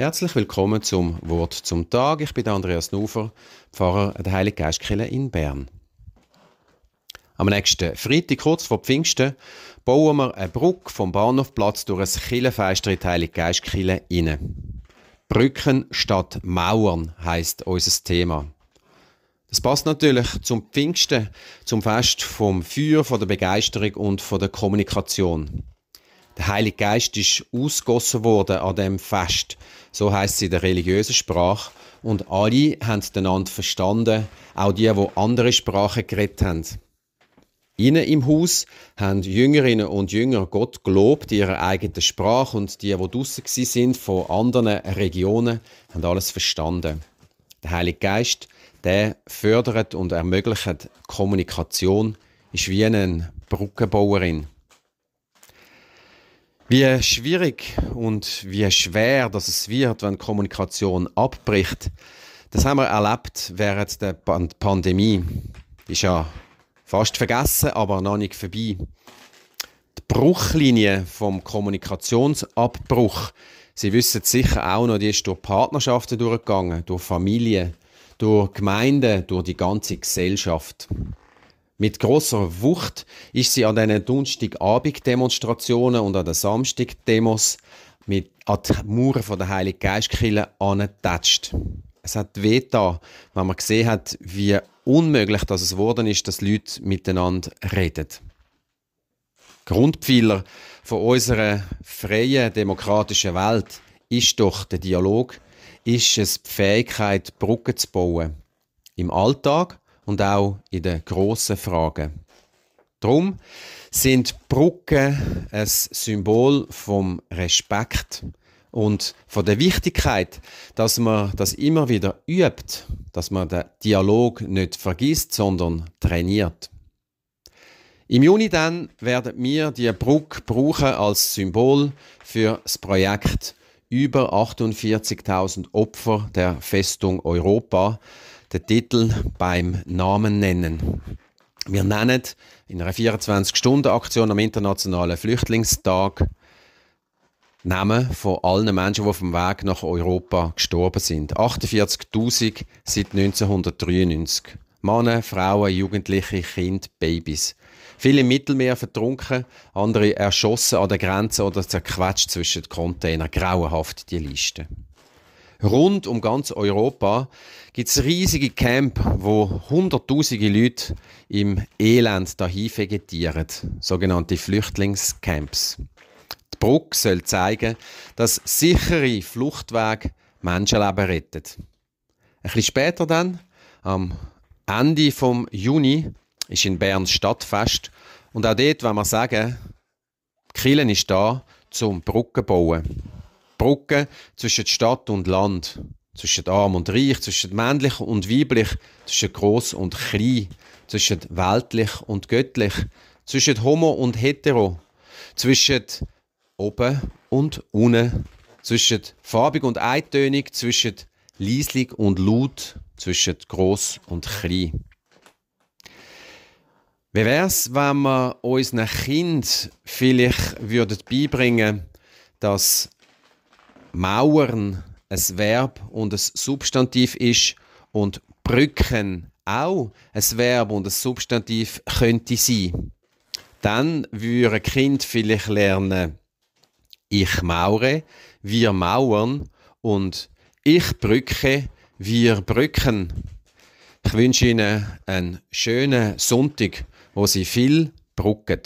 Herzlich willkommen zum Wort zum Tag. Ich bin Andreas Nufer, Pfarrer der Heilige Geistkirche in Bern. Am nächsten Freitag, kurz vor Pfingsten, bauen wir eine Brücke vom Bahnhofplatz durch ein Kirchenfeister in die Heilige Geistkirche rein. Brücken statt Mauern heisst unser Thema. Das passt natürlich zum Pfingsten, zum Fest vom Feuer, von der Begeisterung und von der Kommunikation. Der Heilige Geist ist ausgossen worden an dem Fest. So heißt es in der religiösen Sprache. Und alle haben einander verstanden, auch die, die andere Sprachen geredet haben. Innen im Haus haben Jüngerinnen und Jünger Gott gelobt in ihrer eigenen Sprache und die, die draussen sind von anderen Regionen, haben alles verstanden. Der Heilige Geist, der fördert und ermöglicht Kommunikation, ist wie eine Brückenbauerin. Wie schwierig und wie schwer dass es wird, wenn Kommunikation abbricht, das haben wir erlebt während der Pandemie. Ist ja fast vergessen, aber noch nicht vorbei. Die Bruchlinie vom Kommunikationsabbruch, Sie wissen sicher auch noch, die ist durch Partnerschaften durchgegangen, durch Familien, durch Gemeinden, durch die ganze Gesellschaft. Mit großer Wucht ist sie an diesen Donnerstagabend-Demonstrationen und an den Samstag-Demos mit an die Mauern von der Heiligen Geistkirche angetatscht. Es hat weh wenn man gesehen hat, wie unmöglich das es geworden ist, dass Leute miteinander reden. Grundpfeiler von unserer freien demokratischen Welt ist doch der Dialog, ist es die Fähigkeit, Brücken zu bauen. Im Alltag und auch in den grossen Fragen. Darum sind Brücken ein Symbol vom Respekt und von der Wichtigkeit, dass man das immer wieder übt, dass man den Dialog nicht vergisst, sondern trainiert. Im Juni dann werden wir die Brücke brauchen als Symbol für das Projekt über 48.000 Opfer der Festung Europa, den Titel beim Namen nennen. Wir nennen in einer 24-Stunden-Aktion am Internationalen Flüchtlingstag Namen von allen Menschen, die auf dem Weg nach Europa gestorben sind. 48.000 seit 1993. Männer, Frauen, Jugendliche, Kinder, Babys. Viele im Mittelmeer vertrunken, andere erschossen an der Grenze oder zerquetscht zwischen den Containern. Grauenhaft die Liste. Rund um ganz Europa gibt es riesige Camp, wo hunderttausende Leute im Elend dahin vegetieren, sogenannte Flüchtlingscamps. Die Brücke soll zeigen, dass sichere Fluchtwege Menschenleben retten. Ein bisschen später dann, am Ende vom Juni, ist in Bern Stadtfest und auch dort, wenn wir sagen, Kielen ist da zum Brücken bauen. Brücke zwischen Stadt und Land, zwischen Arm und Reich, zwischen männlich und weiblich, zwischen groß und klein, zwischen weltlich und göttlich, zwischen Homo und Hetero, zwischen oben und unten, zwischen farbig und eintönig, zwischen leislich und laut, zwischen groß und klein. Wie wäre es, wenn wir unseren Kind vielleicht würden beibringen, dass Mauern ein Verb und ein Substantiv ist und Brücken auch ein Verb und ein Substantiv könnte sein. Dann würde ein Kind vielleicht lernen, ich maure, wir mauern und ich brücke, wir brücken. Ich wünsche Ihnen einen schönen Sonntag, wo Sie viel brücken.